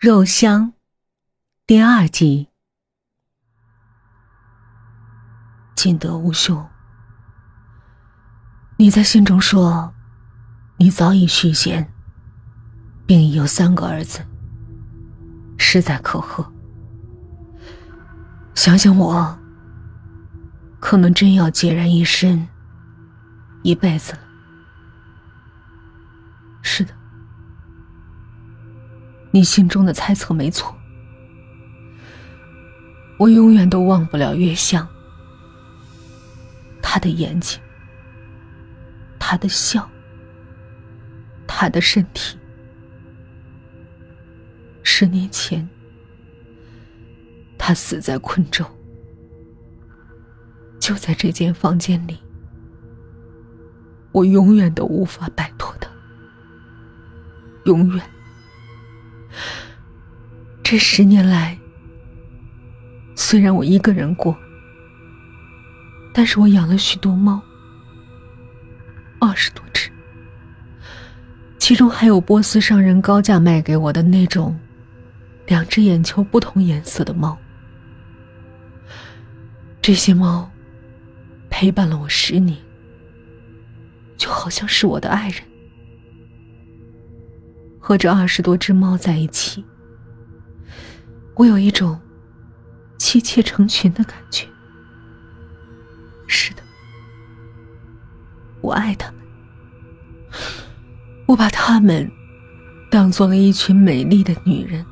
肉香，第二集。尽德无兄，你在信中说，你早已续弦，并已有三个儿子，实在可贺。想想我，可能真要孑然一身一辈子了。是的。你心中的猜测没错，我永远都忘不了月香。他的眼睛，他的笑，他的身体。十年前，他死在昆州，就在这间房间里，我永远都无法摆脱他，永远。这十年来，虽然我一个人过，但是我养了许多猫，二十多只，其中还有波斯商人高价卖给我的那种，两只眼球不同颜色的猫。这些猫陪伴了我十年，就好像是我的爱人，和这二十多只猫在一起。我有一种妻妾成群的感觉。是的，我爱他们，我把他们当做了一群美丽的女人。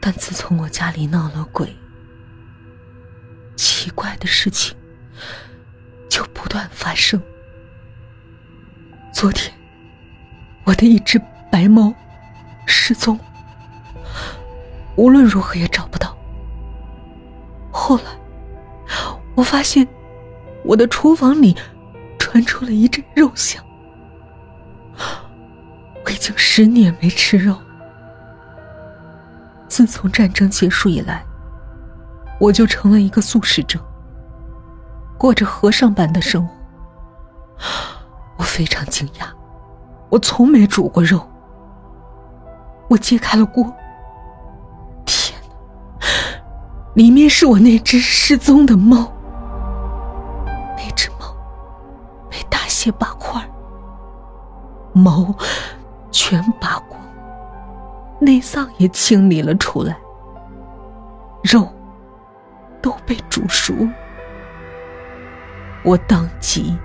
但自从我家里闹了鬼，奇怪的事情就不断发生。昨天，我的一只白猫失踪。无论如何也找不到。后来，我发现我的厨房里传出了一阵肉香。我已经十年没吃肉。自从战争结束以来，我就成了一个素食者，过着和尚般的生活。我非常惊讶，我从没煮过肉。我揭开了锅。里面是我那只失踪的猫，那只猫被大卸八块，毛全拔光，内脏也清理了出来，肉都被煮熟，我当即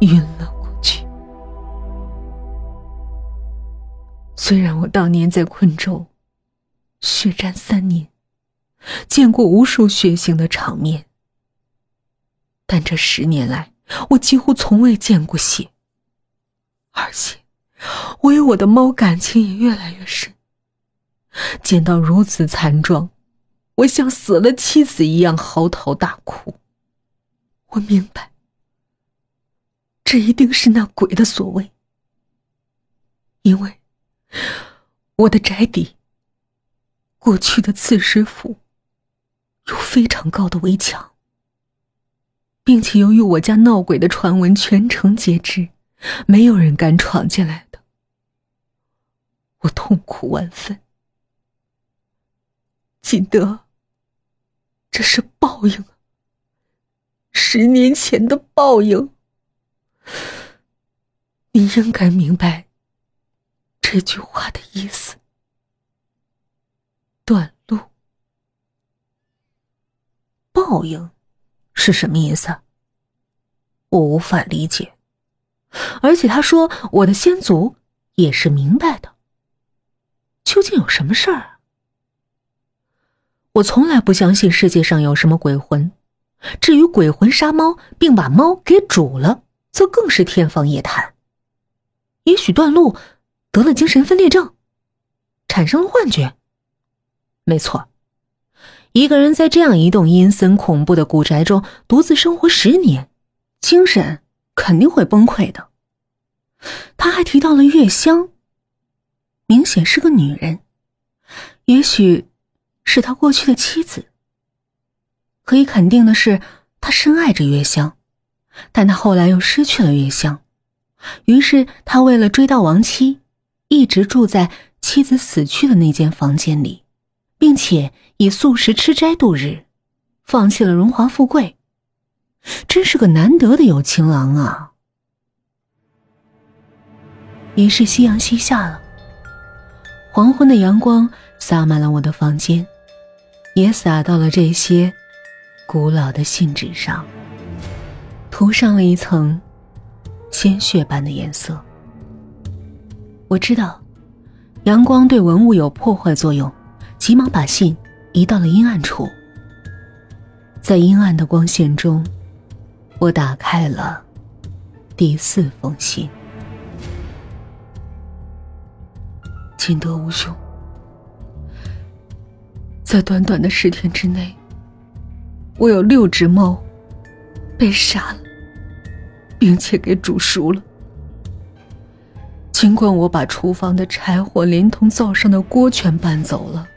晕了过去。虽然我当年在昆州血战三年。见过无数血腥的场面，但这十年来，我几乎从未见过血。而且，我与我的猫感情也越来越深。见到如此惨状，我像死了妻子一样嚎啕大哭。我明白，这一定是那鬼的所为，因为我的宅邸，过去的刺史府。有非常高的围墙，并且由于我家闹鬼的传闻全城皆知，没有人敢闯进来的。我痛苦万分，锦德，这是报应！十年前的报应，你应该明白这句话的意思。断。报应是什么意思？我无法理解。而且他说我的先祖也是明白的。究竟有什么事儿？我从来不相信世界上有什么鬼魂。至于鬼魂杀猫并把猫给煮了，则更是天方夜谭。也许段路得了精神分裂症，产生了幻觉。没错。一个人在这样一栋阴森恐怖的古宅中独自生活十年，精神肯定会崩溃的。他还提到了月香，明显是个女人，也许是他过去的妻子。可以肯定的是，他深爱着月香，但他后来又失去了月香，于是他为了追悼亡妻，一直住在妻子死去的那间房间里，并且以素食吃斋度日，放弃了荣华富贵，真是个难得的有情郎啊！于是夕阳西下了，黄昏的阳光洒满了我的房间，也洒到了这些古老的信纸上，涂上了一层鲜血般的颜色。我知道，阳光对文物有破坏作用，急忙把信移到了阴暗处。在阴暗的光线中，我打开了第四封信。金德无兄，在短短的十天之内，我有六只猫被杀了，并且给煮熟了。尽管我把厨房的柴火连同灶上的锅全搬走了，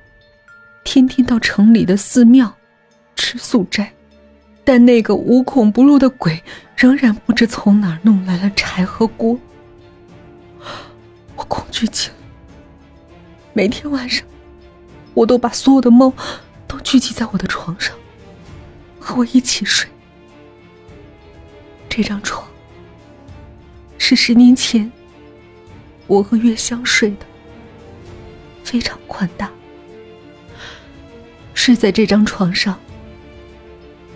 天天到城里的寺庙吃素斋，但那个无孔不入的鬼仍然不知从哪儿弄来了柴和锅。我恐惧极了，每天晚上，我都把所有的猫都聚集在我的床上，和我一起睡。这张床是十年前。我和月香睡的非常宽大，睡在这张床上，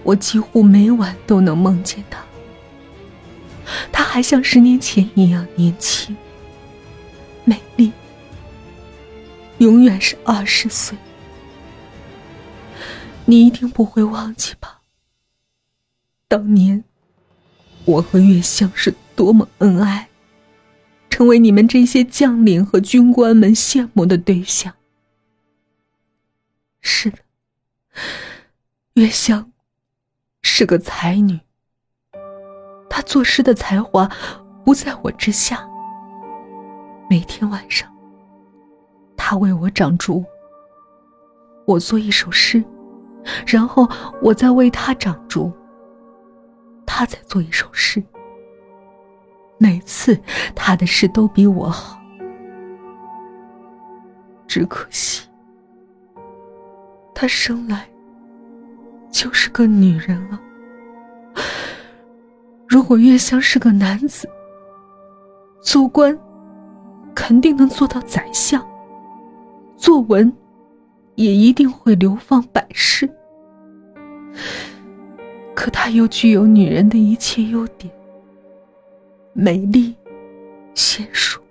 我几乎每晚都能梦见他。他还像十年前一样年轻、美丽，永远是二十岁。你一定不会忘记吧？当年我和月香是多么恩爱。成为你们这些将领和军官们羡慕的对象。是的，月香是个才女。她作诗的才华不在我之下。每天晚上，她为我掌烛，我做一首诗，然后我再为她掌烛，她再做一首诗。每次他的诗都比我好，只可惜他生来就是个女人啊。如果月香是个男子，做官肯定能做到宰相，作文也一定会流芳百世。可他又具有女人的一切优点。美丽、娴熟，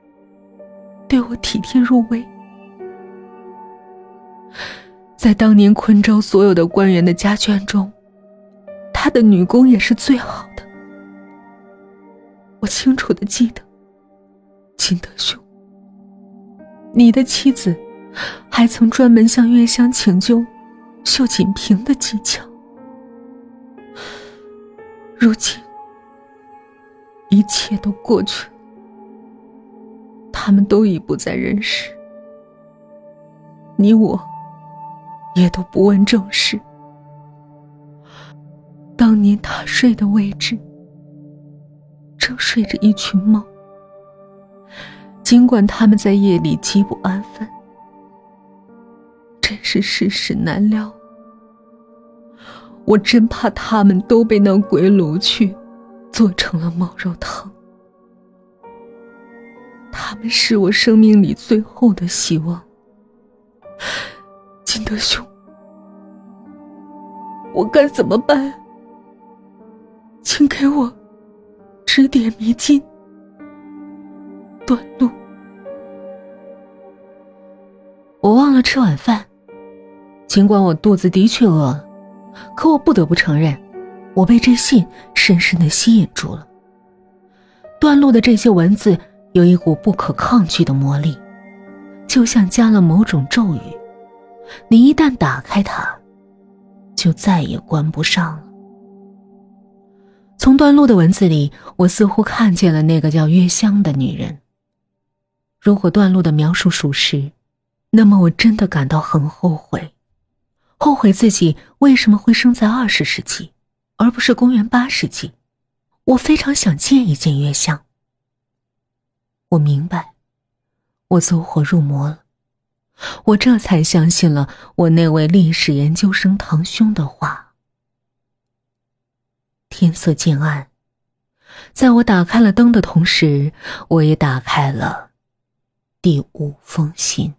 对我体贴入微。在当年昆州所有的官员的家眷中，他的女工也是最好的。我清楚的记得，金德兄，你的妻子还曾专门向月香请教绣锦屏的技巧。如今。一切都过去了，他们都已不在人世，你我也都不问正事。当年他睡的位置，正睡着一群猫。尽管他们在夜里极不安分，真是世事难料。我真怕他们都被那鬼掳去。做成了猫肉汤，他们是我生命里最后的希望。金德兄，我该怎么办？请给我指点迷津。段路，我忘了吃晚饭，尽管我肚子的确饿了，可我不得不承认。我被这信深深的吸引住了。段落的这些文字有一股不可抗拒的魔力，就像加了某种咒语，你一旦打开它，就再也关不上了。从段落的文字里，我似乎看见了那个叫月香的女人。如果段落的描述属实，那么我真的感到很后悔，后悔自己为什么会生在二十世纪。而不是公元八世纪，我非常想见一见月香。我明白，我走火入魔了。我这才相信了我那位历史研究生堂兄的话。天色渐暗，在我打开了灯的同时，我也打开了第五封信。